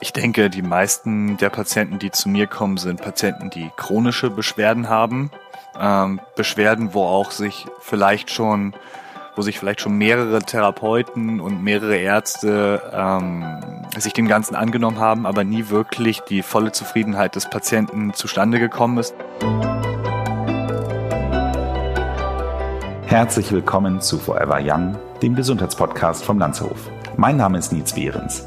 Ich denke, die meisten der Patienten, die zu mir kommen, sind Patienten, die chronische Beschwerden haben. Ähm, Beschwerden, wo auch sich vielleicht schon, wo sich vielleicht schon mehrere Therapeuten und mehrere Ärzte ähm, sich dem Ganzen angenommen haben, aber nie wirklich die volle Zufriedenheit des Patienten zustande gekommen ist. Herzlich willkommen zu Forever Young, dem Gesundheitspodcast vom Landshof. Mein Name ist Nils Behrens.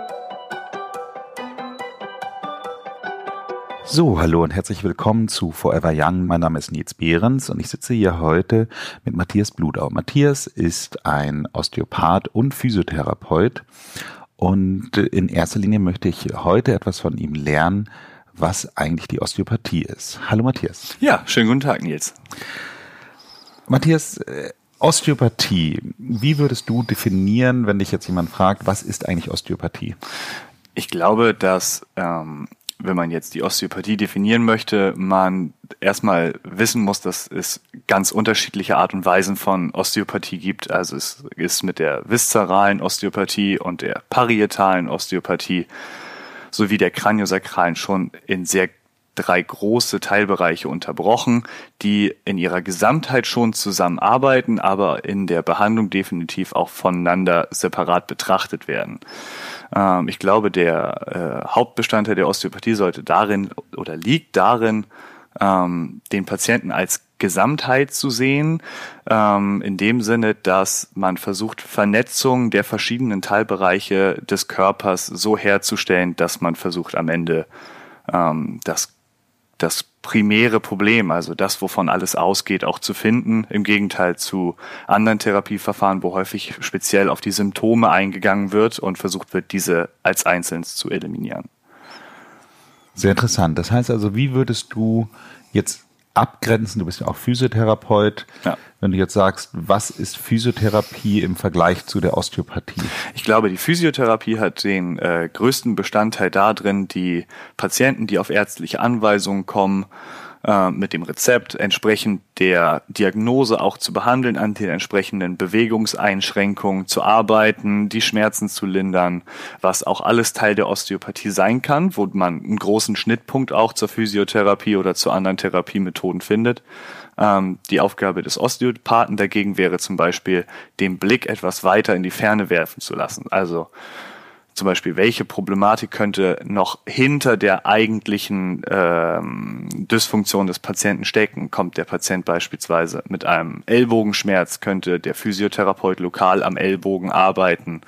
So, hallo und herzlich willkommen zu Forever Young. Mein Name ist Nils Behrens und ich sitze hier heute mit Matthias Bludau. Matthias ist ein Osteopath und Physiotherapeut und in erster Linie möchte ich heute etwas von ihm lernen, was eigentlich die Osteopathie ist. Hallo Matthias. Ja, schönen guten Tag, Nils. Matthias, äh, Osteopathie, wie würdest du definieren, wenn dich jetzt jemand fragt, was ist eigentlich Osteopathie? Ich glaube, dass ähm, wenn man jetzt die Osteopathie definieren möchte, man erstmal wissen muss, dass es ganz unterschiedliche Art und Weisen von Osteopathie gibt. Also es ist mit der viszeralen Osteopathie und der parietalen Osteopathie sowie der kraniosakralen schon in sehr drei große Teilbereiche unterbrochen, die in ihrer Gesamtheit schon zusammenarbeiten, aber in der Behandlung definitiv auch voneinander separat betrachtet werden. Ähm, ich glaube, der äh, Hauptbestandteil der Osteopathie sollte darin oder liegt darin, ähm, den Patienten als Gesamtheit zu sehen, ähm, in dem Sinne, dass man versucht, Vernetzung der verschiedenen Teilbereiche des Körpers so herzustellen, dass man versucht, am Ende ähm, das das primäre Problem, also das, wovon alles ausgeht, auch zu finden, im Gegenteil zu anderen Therapieverfahren, wo häufig speziell auf die Symptome eingegangen wird und versucht wird, diese als einzelnes zu eliminieren. Sehr interessant. Das heißt also, wie würdest du jetzt abgrenzen? Du bist ja auch Physiotherapeut. Ja. Wenn du jetzt sagst, was ist Physiotherapie im Vergleich zu der Osteopathie? Ich glaube, die Physiotherapie hat den äh, größten Bestandteil darin, die Patienten, die auf ärztliche Anweisungen kommen, äh, mit dem Rezept entsprechend der Diagnose auch zu behandeln, an den entsprechenden Bewegungseinschränkungen zu arbeiten, die Schmerzen zu lindern, was auch alles Teil der Osteopathie sein kann, wo man einen großen Schnittpunkt auch zur Physiotherapie oder zu anderen Therapiemethoden findet. Ähm, die Aufgabe des Osteopathen dagegen wäre zum Beispiel, den Blick etwas weiter in die Ferne werfen zu lassen. Also zum Beispiel, welche Problematik könnte noch hinter der eigentlichen ähm, Dysfunktion des Patienten stecken? Kommt der Patient beispielsweise mit einem Ellbogenschmerz, könnte der Physiotherapeut lokal am Ellbogen arbeiten.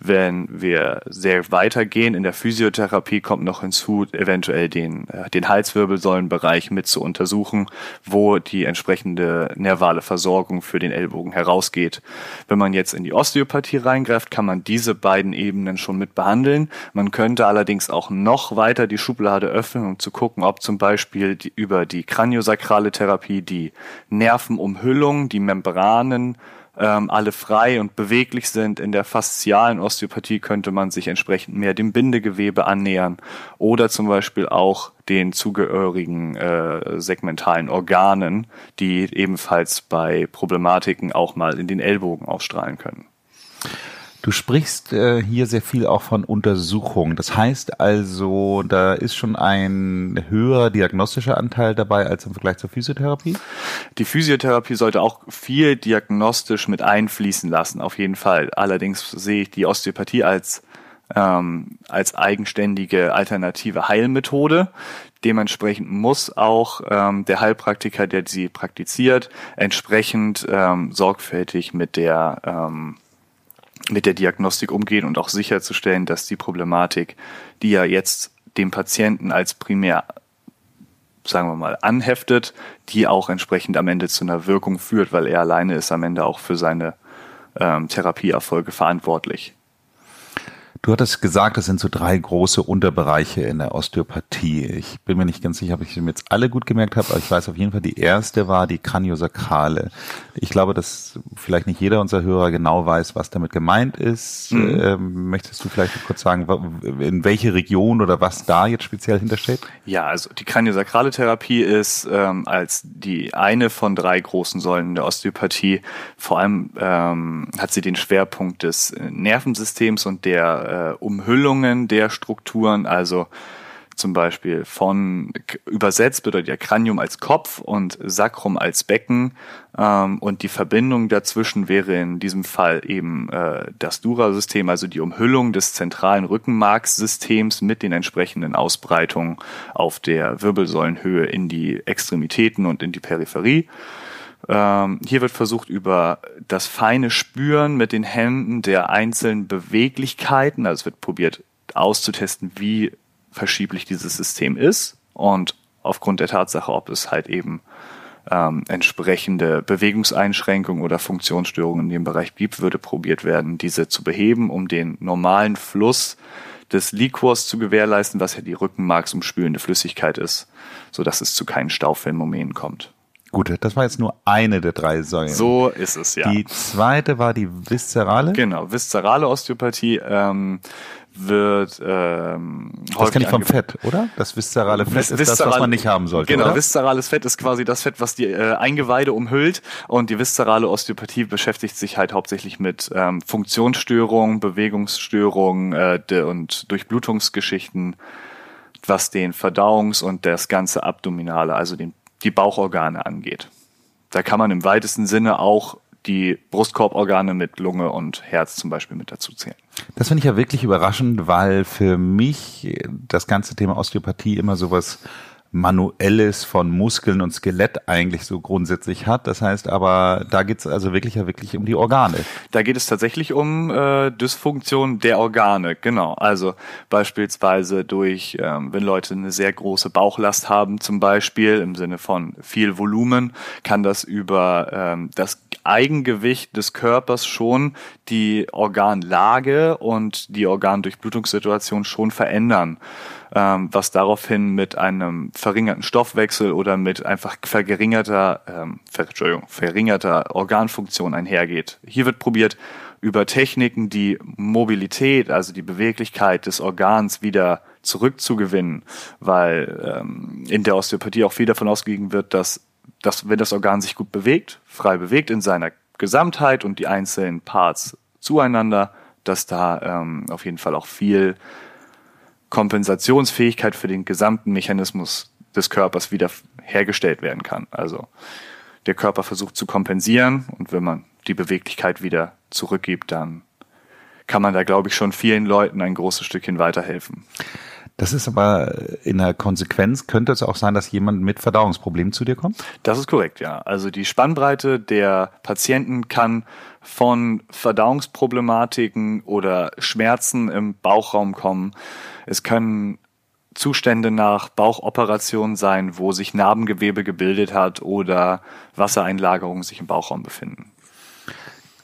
Wenn wir sehr weitergehen in der Physiotherapie, kommt noch hinzu, eventuell den, äh, den Halswirbelsäulenbereich mit zu untersuchen, wo die entsprechende nervale Versorgung für den Ellbogen herausgeht. Wenn man jetzt in die Osteopathie reingreift, kann man diese beiden Ebenen schon mit mit behandeln. Man könnte allerdings auch noch weiter die Schublade öffnen, um zu gucken, ob zum Beispiel die, über die kraniosakrale Therapie die Nervenumhüllung, die Membranen ähm, alle frei und beweglich sind. In der faszialen Osteopathie könnte man sich entsprechend mehr dem Bindegewebe annähern oder zum Beispiel auch den zugehörigen äh, segmentalen Organen, die ebenfalls bei Problematiken auch mal in den Ellbogen ausstrahlen können. Du sprichst äh, hier sehr viel auch von Untersuchungen. Das heißt also, da ist schon ein höherer diagnostischer Anteil dabei als im Vergleich zur Physiotherapie? Die Physiotherapie sollte auch viel diagnostisch mit einfließen lassen, auf jeden Fall. Allerdings sehe ich die Osteopathie als ähm, als eigenständige alternative Heilmethode. Dementsprechend muss auch ähm, der Heilpraktiker, der sie praktiziert, entsprechend ähm, sorgfältig mit der ähm, mit der Diagnostik umgehen und auch sicherzustellen, dass die Problematik, die ja jetzt dem Patienten als primär, sagen wir mal, anheftet, die auch entsprechend am Ende zu einer Wirkung führt, weil er alleine ist am Ende auch für seine ähm, Therapieerfolge verantwortlich. Du hattest gesagt, es sind so drei große Unterbereiche in der Osteopathie. Ich bin mir nicht ganz sicher, ob ich sie mir jetzt alle gut gemerkt habe, aber ich weiß auf jeden Fall, die erste war die Kraniosakrale. Ich glaube, dass vielleicht nicht jeder unserer Hörer genau weiß, was damit gemeint ist. Mhm. Ähm, möchtest du vielleicht kurz sagen, in welche Region oder was da jetzt speziell hintersteht? Ja, also die kraniosakrale Therapie ist ähm, als die eine von drei großen Säulen der Osteopathie. Vor allem ähm, hat sie den Schwerpunkt des Nervensystems und der äh, Umhüllungen der Strukturen, also zum Beispiel von übersetzt bedeutet ja Kranium als Kopf und Sacrum als Becken ähm, und die Verbindung dazwischen wäre in diesem Fall eben äh, das Dura-System, also die Umhüllung des zentralen Rückenmarkssystems mit den entsprechenden Ausbreitungen auf der Wirbelsäulenhöhe in die Extremitäten und in die Peripherie. Ähm, hier wird versucht, über das feine Spüren mit den Händen der einzelnen Beweglichkeiten, also es wird probiert auszutesten, wie verschieblich dieses System ist und aufgrund der Tatsache, ob es halt eben ähm, entsprechende Bewegungseinschränkungen oder Funktionsstörungen in dem Bereich gibt, würde probiert werden, diese zu beheben, um den normalen Fluss des Liquors zu gewährleisten, was ja die rückenmarksumspülende Flüssigkeit ist, so dass es zu keinen Stauphänomenen kommt. Gut, das war jetzt nur eine der drei Säulen. So ist es, ja. Die zweite war die viszerale? Genau, viszerale Osteopathie ähm, wird ähm, Das kenne ich vom Fett, oder? Das viszerale Fett Vis ist das, was man nicht haben sollte, Genau, oder? viszerales Fett ist quasi das Fett, was die äh, Eingeweide umhüllt und die viszerale Osteopathie beschäftigt sich halt hauptsächlich mit ähm, Funktionsstörungen, Bewegungsstörungen äh, und Durchblutungsgeschichten was den Verdauungs- und das ganze Abdominale, also den die Bauchorgane angeht. Da kann man im weitesten Sinne auch die Brustkorborgane mit Lunge und Herz zum Beispiel mit dazu zählen. Das finde ich ja wirklich überraschend, weil für mich das ganze Thema Osteopathie immer sowas Manuelles von Muskeln und Skelett eigentlich so grundsätzlich hat. Das heißt aber, da geht es also wirklich ja wirklich um die Organe. Da geht es tatsächlich um äh, Dysfunktion der Organe, genau. Also beispielsweise durch, ähm, wenn Leute eine sehr große Bauchlast haben, zum Beispiel im Sinne von viel Volumen, kann das über ähm, das Eigengewicht des Körpers schon die Organlage und die Organdurchblutungssituation schon verändern ähm, was daraufhin mit einem verringerten Stoffwechsel oder mit einfach vergeringerter, ähm, Entschuldigung, verringerter Organfunktion einhergeht. Hier wird probiert, über Techniken die Mobilität, also die Beweglichkeit des Organs wieder zurückzugewinnen, weil ähm, in der Osteopathie auch viel davon ausgegangen wird, dass, dass wenn das Organ sich gut bewegt, frei bewegt in seiner Gesamtheit und die einzelnen Parts zueinander, dass da ähm, auf jeden Fall auch viel Kompensationsfähigkeit für den gesamten Mechanismus des Körpers wieder hergestellt werden kann. Also der Körper versucht zu kompensieren und wenn man die Beweglichkeit wieder zurückgibt, dann kann man da, glaube ich, schon vielen Leuten ein großes Stückchen weiterhelfen. Das ist aber in der Konsequenz, könnte es auch sein, dass jemand mit Verdauungsproblemen zu dir kommt? Das ist korrekt, ja. Also die Spannbreite der Patienten kann von Verdauungsproblematiken oder Schmerzen im Bauchraum kommen. Es können Zustände nach Bauchoperationen sein, wo sich Narbengewebe gebildet hat oder Wassereinlagerungen sich im Bauchraum befinden.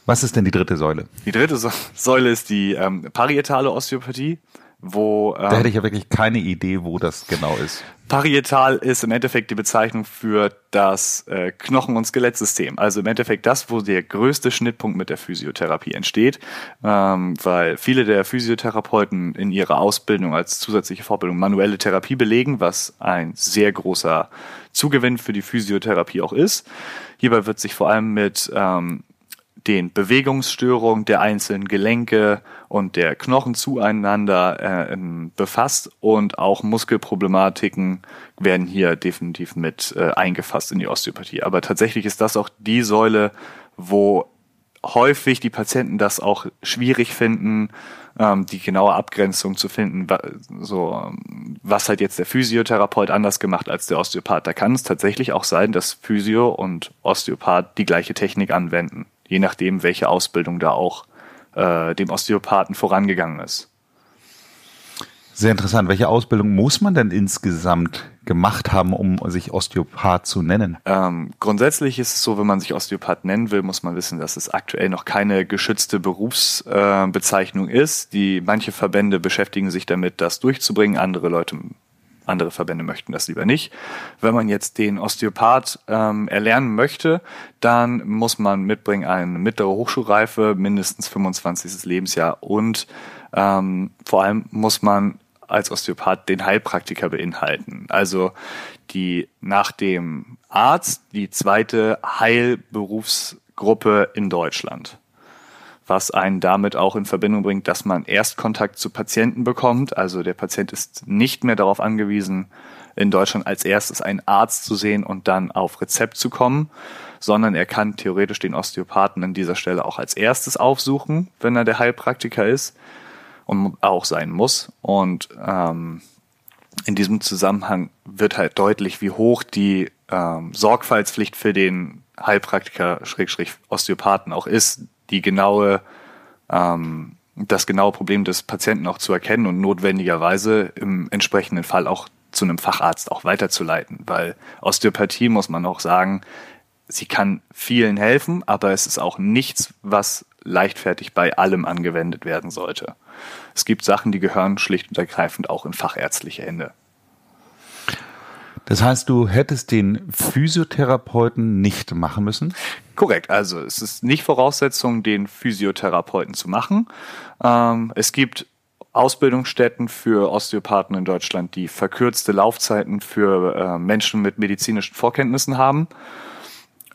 Was ist denn die dritte Säule? Die dritte Säule ist die ähm, parietale Osteopathie wo ähm, da hätte ich ja wirklich keine Idee, wo das genau ist. Parietal ist im Endeffekt die Bezeichnung für das äh, Knochen- und Skelettsystem. Also im Endeffekt das, wo der größte Schnittpunkt mit der Physiotherapie entsteht, ähm, weil viele der Physiotherapeuten in ihrer Ausbildung als zusätzliche Vorbildung manuelle Therapie belegen, was ein sehr großer Zugewinn für die Physiotherapie auch ist. Hierbei wird sich vor allem mit ähm, den Bewegungsstörungen der einzelnen Gelenke und der Knochen zueinander äh, befasst und auch Muskelproblematiken werden hier definitiv mit äh, eingefasst in die Osteopathie. Aber tatsächlich ist das auch die Säule, wo häufig die Patienten das auch schwierig finden, ähm, die genaue Abgrenzung zu finden, so was hat jetzt der Physiotherapeut anders gemacht als der Osteopath. Da kann es tatsächlich auch sein, dass Physio und Osteopath die gleiche Technik anwenden je nachdem, welche Ausbildung da auch äh, dem Osteopathen vorangegangen ist. Sehr interessant. Welche Ausbildung muss man denn insgesamt gemacht haben, um sich Osteopath zu nennen? Ähm, grundsätzlich ist es so, wenn man sich Osteopath nennen will, muss man wissen, dass es aktuell noch keine geschützte Berufsbezeichnung äh, ist. Die manche Verbände beschäftigen sich damit, das durchzubringen, andere Leute andere Verbände möchten das lieber nicht. Wenn man jetzt den Osteopath ähm, erlernen möchte, dann muss man mitbringen eine mittlere Hochschulreife, mindestens 25. Lebensjahr und ähm, vor allem muss man als Osteopath den Heilpraktiker beinhalten. Also die nach dem Arzt die zweite Heilberufsgruppe in Deutschland was einen damit auch in Verbindung bringt, dass man erst Kontakt zu Patienten bekommt. Also der Patient ist nicht mehr darauf angewiesen, in Deutschland als erstes einen Arzt zu sehen und dann auf Rezept zu kommen, sondern er kann theoretisch den Osteopathen an dieser Stelle auch als erstes aufsuchen, wenn er der Heilpraktiker ist und auch sein muss. Und ähm, in diesem Zusammenhang wird halt deutlich, wie hoch die ähm, Sorgfaltspflicht für den Heilpraktiker Schrägstrich Osteopathen auch ist, die genaue, ähm, das genaue Problem des Patienten auch zu erkennen und notwendigerweise im entsprechenden Fall auch zu einem Facharzt auch weiterzuleiten, weil Osteopathie muss man auch sagen, sie kann vielen helfen, aber es ist auch nichts, was leichtfertig bei allem angewendet werden sollte. Es gibt Sachen, die gehören schlicht und ergreifend auch in fachärztliche Hände. Das heißt, du hättest den Physiotherapeuten nicht machen müssen? Korrekt. Also es ist nicht Voraussetzung, den Physiotherapeuten zu machen. Ähm, es gibt Ausbildungsstätten für Osteopathen in Deutschland, die verkürzte Laufzeiten für äh, Menschen mit medizinischen Vorkenntnissen haben.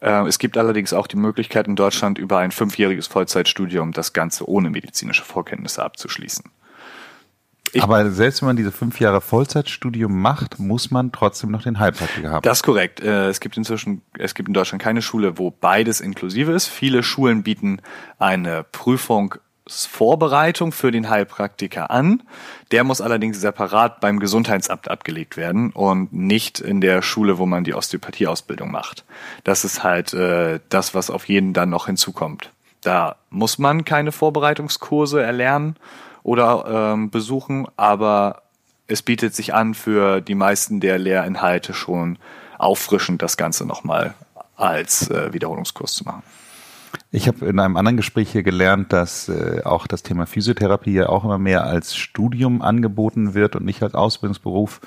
Äh, es gibt allerdings auch die Möglichkeit in Deutschland über ein fünfjähriges Vollzeitstudium das Ganze ohne medizinische Vorkenntnisse abzuschließen. Ich Aber selbst wenn man diese fünf Jahre Vollzeitstudium macht, muss man trotzdem noch den Heilpraktiker haben. Das ist korrekt. Äh, es gibt inzwischen, es gibt in Deutschland keine Schule, wo beides inklusive ist. Viele Schulen bieten eine Prüfungsvorbereitung für den Heilpraktiker an. Der muss allerdings separat beim Gesundheitsamt abgelegt werden und nicht in der Schule, wo man die Osteopathieausbildung macht. Das ist halt äh, das, was auf jeden dann noch hinzukommt. Da muss man keine Vorbereitungskurse erlernen oder ähm, besuchen, aber es bietet sich an, für die meisten der Lehrinhalte schon auffrischend das Ganze nochmal als äh, Wiederholungskurs zu machen. Ich habe in einem anderen Gespräch hier gelernt, dass äh, auch das Thema Physiotherapie ja auch immer mehr als Studium angeboten wird und nicht als Ausbildungsberuf.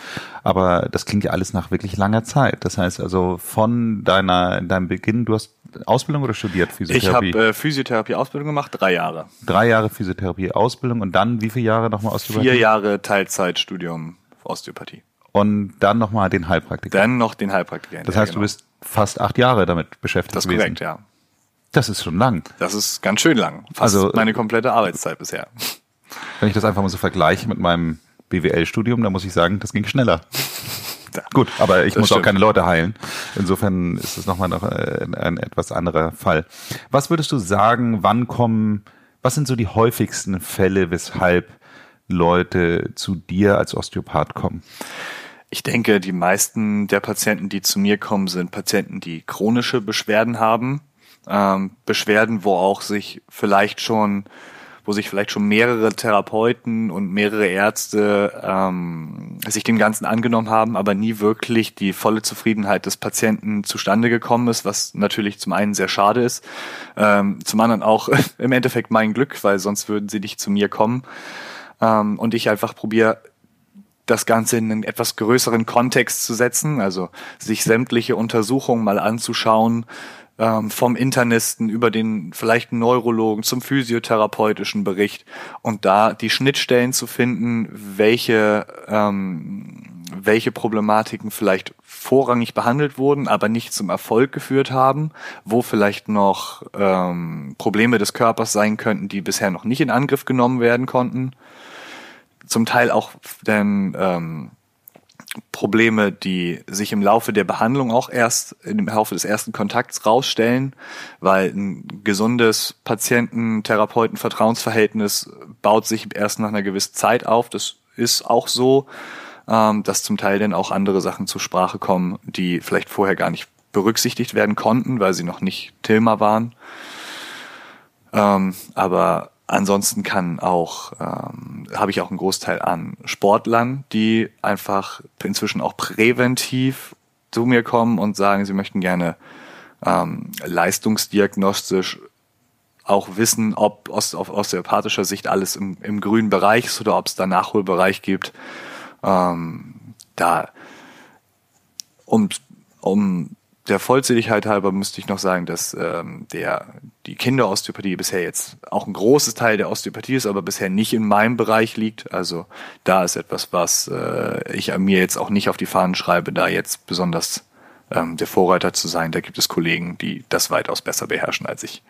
Aber das klingt ja alles nach wirklich langer Zeit. Das heißt also von deiner deinem Beginn, du hast Ausbildung oder studiert Physiotherapie? Ich habe äh, Physiotherapie-Ausbildung gemacht, drei Jahre. Drei Jahre Physiotherapie-Ausbildung und dann wie viele Jahre nochmal Osteopathie? Vier Jahre Teilzeitstudium Osteopathie. Und dann nochmal den Heilpraktiker? Dann noch den Heilpraktiker. Das heißt, genau. du bist fast acht Jahre damit beschäftigt Das ist korrekt, ja. Das ist schon lang. Das ist ganz schön lang. Fast also meine komplette Arbeitszeit bisher. Wenn ich das einfach mal so vergleiche mit meinem BWL-Studium, dann muss ich sagen, das ging schneller. Ja, Gut, aber ich muss stimmt. auch keine Leute heilen. Insofern ist es nochmal noch äh, ein, ein etwas anderer Fall. Was würdest du sagen, wann kommen, was sind so die häufigsten Fälle, weshalb Leute zu dir als Osteopath kommen? Ich denke, die meisten der Patienten, die zu mir kommen, sind Patienten, die chronische Beschwerden haben. Ähm, Beschwerden, wo auch sich vielleicht schon wo sich vielleicht schon mehrere Therapeuten und mehrere Ärzte ähm, sich dem Ganzen angenommen haben, aber nie wirklich die volle Zufriedenheit des Patienten zustande gekommen ist, was natürlich zum einen sehr schade ist, ähm, zum anderen auch im Endeffekt mein Glück, weil sonst würden sie nicht zu mir kommen. Ähm, und ich einfach probiere das Ganze in einen etwas größeren Kontext zu setzen, also sich sämtliche Untersuchungen mal anzuschauen, ähm, vom Internisten über den vielleicht Neurologen zum physiotherapeutischen Bericht und da die Schnittstellen zu finden, welche ähm, welche Problematiken vielleicht vorrangig behandelt wurden, aber nicht zum Erfolg geführt haben, wo vielleicht noch ähm, Probleme des Körpers sein könnten, die bisher noch nicht in Angriff genommen werden konnten. Zum Teil auch denn ähm, Probleme, die sich im Laufe der Behandlung auch erst im Laufe des ersten Kontakts rausstellen, weil ein gesundes Patienten-Therapeuten-Vertrauensverhältnis baut sich erst nach einer gewissen Zeit auf. Das ist auch so, ähm, dass zum Teil dann auch andere Sachen zur Sprache kommen, die vielleicht vorher gar nicht berücksichtigt werden konnten, weil sie noch nicht Thema waren. Ähm, aber ansonsten kann auch, ähm, habe ich auch einen Großteil an Sportlern, die einfach inzwischen auch präventiv zu mir kommen und sagen, sie möchten gerne ähm, leistungsdiagnostisch auch wissen, ob aus, auf osteopathischer Sicht alles im, im grünen Bereich ist oder ob es da Nachholbereich gibt. Ähm, da um, um der Vollzähligkeit halber müsste ich noch sagen, dass ähm, der die Kinderosteopathie bisher jetzt auch ein großes Teil der Osteopathie ist, aber bisher nicht in meinem Bereich liegt. Also da ist etwas, was äh, ich mir jetzt auch nicht auf die Fahnen schreibe, da jetzt besonders ähm, der Vorreiter zu sein. Da gibt es Kollegen, die das weitaus besser beherrschen als ich.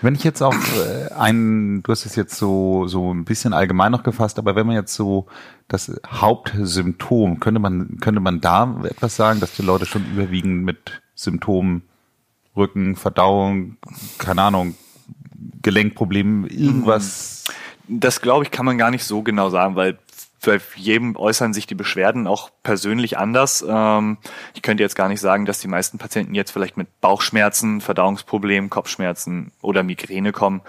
Wenn ich jetzt auch äh, ein, du hast es jetzt so so ein bisschen allgemein noch gefasst, aber wenn man jetzt so das Hauptsymptom, könnte man könnte man da etwas sagen, dass die Leute schon überwiegend mit Symptomen Rücken, Verdauung, keine Ahnung, Gelenkproblemen, irgendwas. Das glaube ich, kann man gar nicht so genau sagen, weil bei jedem äußern sich die Beschwerden auch persönlich anders. Ähm, ich könnte jetzt gar nicht sagen, dass die meisten Patienten jetzt vielleicht mit Bauchschmerzen, Verdauungsproblemen, Kopfschmerzen oder Migräne kommen.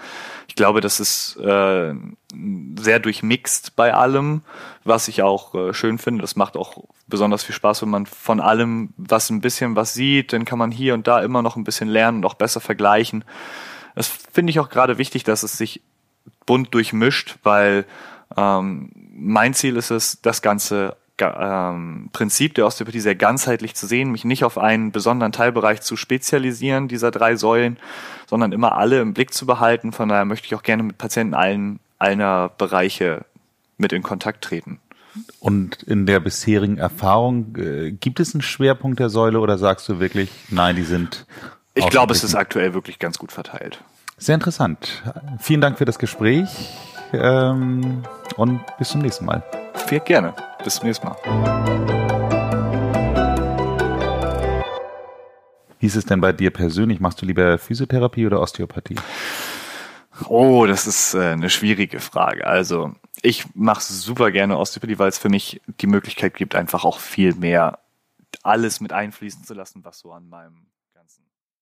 Ich glaube, das ist äh, sehr durchmixt bei allem, was ich auch äh, schön finde. Das macht auch besonders viel Spaß, wenn man von allem was ein bisschen was sieht. Dann kann man hier und da immer noch ein bisschen lernen und auch besser vergleichen. Das finde ich auch gerade wichtig, dass es sich bunt durchmischt, weil ähm, mein Ziel ist es, das ganze ähm, Prinzip der Osteopathie sehr ganzheitlich zu sehen, mich nicht auf einen besonderen Teilbereich zu spezialisieren, dieser drei Säulen, sondern immer alle im Blick zu behalten. Von daher möchte ich auch gerne mit Patienten allen, einer Bereiche mit in Kontakt treten. Und in der bisherigen Erfahrung, äh, gibt es einen Schwerpunkt der Säule oder sagst du wirklich, nein, die sind. Ich glaube, es ist aktuell wirklich ganz gut verteilt. Sehr interessant. Vielen Dank für das Gespräch ähm, und bis zum nächsten Mal. Viel gerne. Bis zum nächsten Mal. Wie ist es denn bei dir persönlich? Machst du lieber Physiotherapie oder Osteopathie? Oh, das ist äh, eine schwierige Frage. Also ich mache super gerne Osteopathie, weil es für mich die Möglichkeit gibt, einfach auch viel mehr alles mit einfließen zu lassen, was so an meinem